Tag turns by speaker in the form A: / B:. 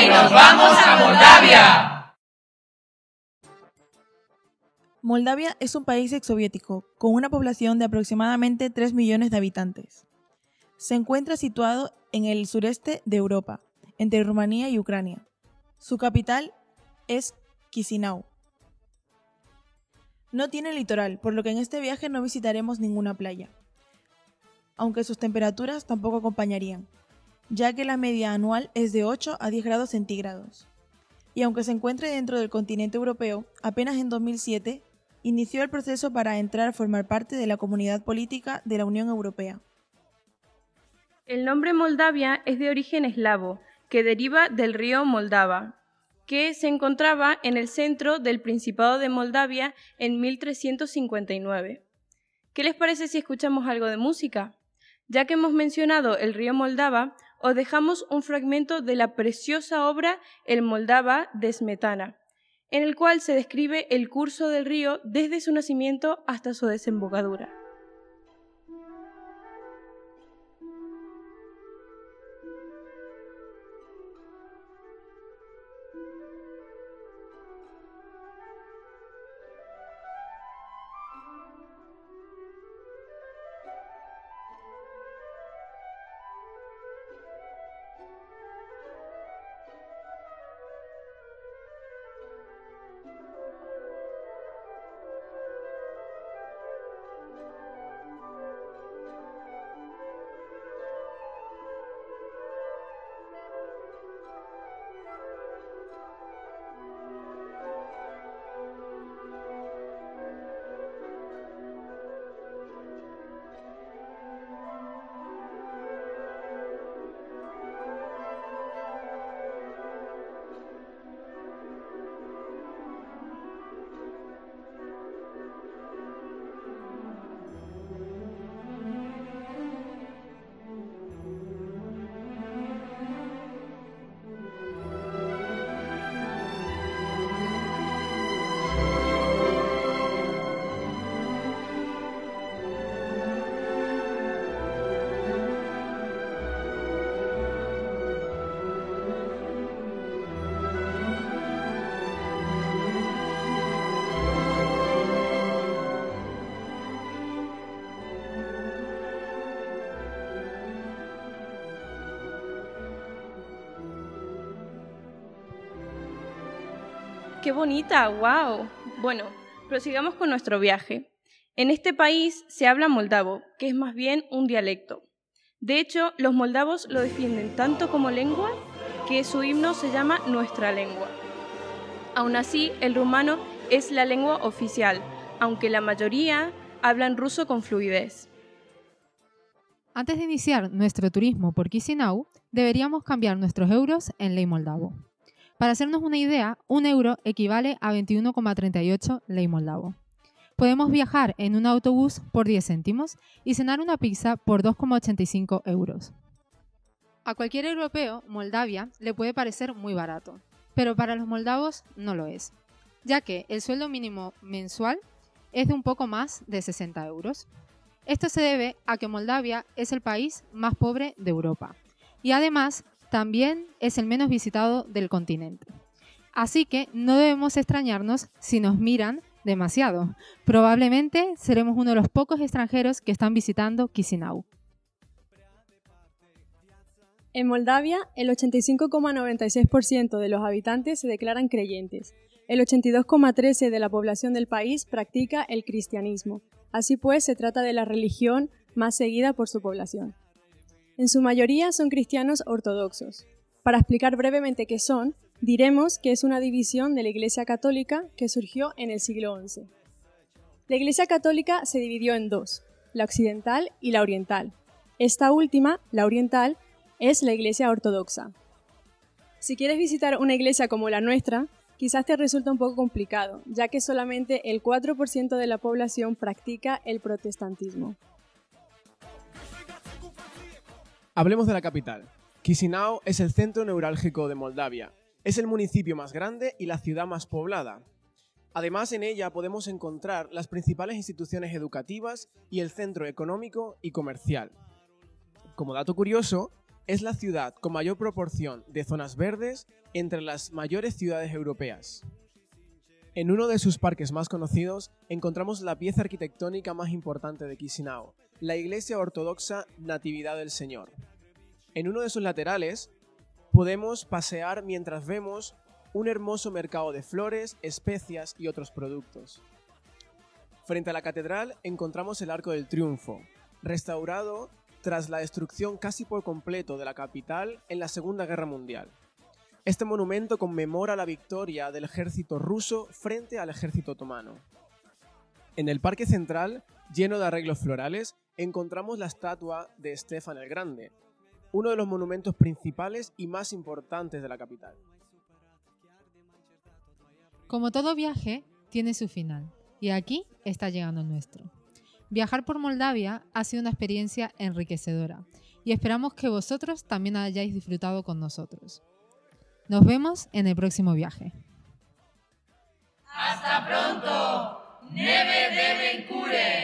A: ¡Hoy nos vamos a Moldavia!
B: Moldavia es un país exsoviético con una población de aproximadamente 3 millones de habitantes. Se encuentra situado en el sureste de Europa, entre Rumanía y Ucrania. Su capital es Chisinau. No tiene litoral, por lo que en este viaje no visitaremos ninguna playa, aunque sus temperaturas tampoco acompañarían, ya que la media anual es de 8 a 10 grados centígrados. Y aunque se encuentre dentro del continente europeo, apenas en 2007 inició el proceso para entrar a formar parte de la comunidad política de la Unión Europea.
C: El nombre Moldavia es de origen eslavo, que deriva del río Moldava, que se encontraba en el centro del Principado de Moldavia en 1359. ¿Qué les parece si escuchamos algo de música? Ya que hemos mencionado el río Moldava, os dejamos un fragmento de la preciosa obra El Moldava de Smetana, en el cual se describe el curso del río desde su nacimiento hasta su desembocadura. ¡Qué bonita! ¡Wow! Bueno, prosigamos con nuestro viaje. En este país se habla moldavo, que es más bien un dialecto. De hecho, los moldavos lo defienden tanto como lengua que su himno se llama Nuestra lengua. Aún así, el rumano es la lengua oficial, aunque la mayoría hablan ruso con fluidez.
D: Antes de iniciar nuestro turismo por Chisinau, deberíamos cambiar nuestros euros en ley moldavo. Para hacernos una idea, un euro equivale a 21,38 ley moldavo. Podemos viajar en un autobús por 10 céntimos y cenar una pizza por 2,85 euros. A cualquier europeo, Moldavia le puede parecer muy barato, pero para los moldavos no lo es, ya que el sueldo mínimo mensual es de un poco más de 60 euros. Esto se debe a que Moldavia es el país más pobre de Europa y además también es el menos visitado del continente. Así que no debemos extrañarnos si nos miran demasiado. Probablemente seremos uno de los pocos extranjeros que están visitando Chisinau.
E: En Moldavia, el 85,96% de los habitantes se declaran creyentes. El 82,13% de la población del país practica el cristianismo. Así pues, se trata de la religión más seguida por su población. En su mayoría son cristianos ortodoxos. Para explicar brevemente qué son, diremos que es una división de la Iglesia Católica que surgió en el siglo XI. La Iglesia Católica se dividió en dos, la occidental y la oriental. Esta última, la oriental, es la Iglesia Ortodoxa. Si quieres visitar una iglesia como la nuestra, quizás te resulta un poco complicado, ya que solamente el 4% de la población practica el protestantismo.
F: Hablemos de la capital. Chisinau es el centro neurálgico de Moldavia. Es el municipio más grande y la ciudad más poblada. Además, en ella podemos encontrar las principales instituciones educativas y el centro económico y comercial. Como dato curioso, es la ciudad con mayor proporción de zonas verdes entre las mayores ciudades europeas. En uno de sus parques más conocidos encontramos la pieza arquitectónica más importante de Chisinau, la iglesia ortodoxa Natividad del Señor. En uno de sus laterales podemos pasear mientras vemos un hermoso mercado de flores, especias y otros productos. Frente a la catedral encontramos el Arco del Triunfo, restaurado tras la destrucción casi por completo de la capital en la Segunda Guerra Mundial. Este monumento conmemora la victoria del ejército ruso frente al ejército otomano. En el Parque Central, lleno de arreglos florales, encontramos la estatua de Estefan el Grande, uno de los monumentos principales y más importantes de la capital.
D: Como todo viaje, tiene su final, y aquí está llegando el nuestro. Viajar por Moldavia ha sido una experiencia enriquecedora, y esperamos que vosotros también hayáis disfrutado con nosotros. Nos vemos en el próximo viaje.
A: Hasta pronto. Neve deben cure.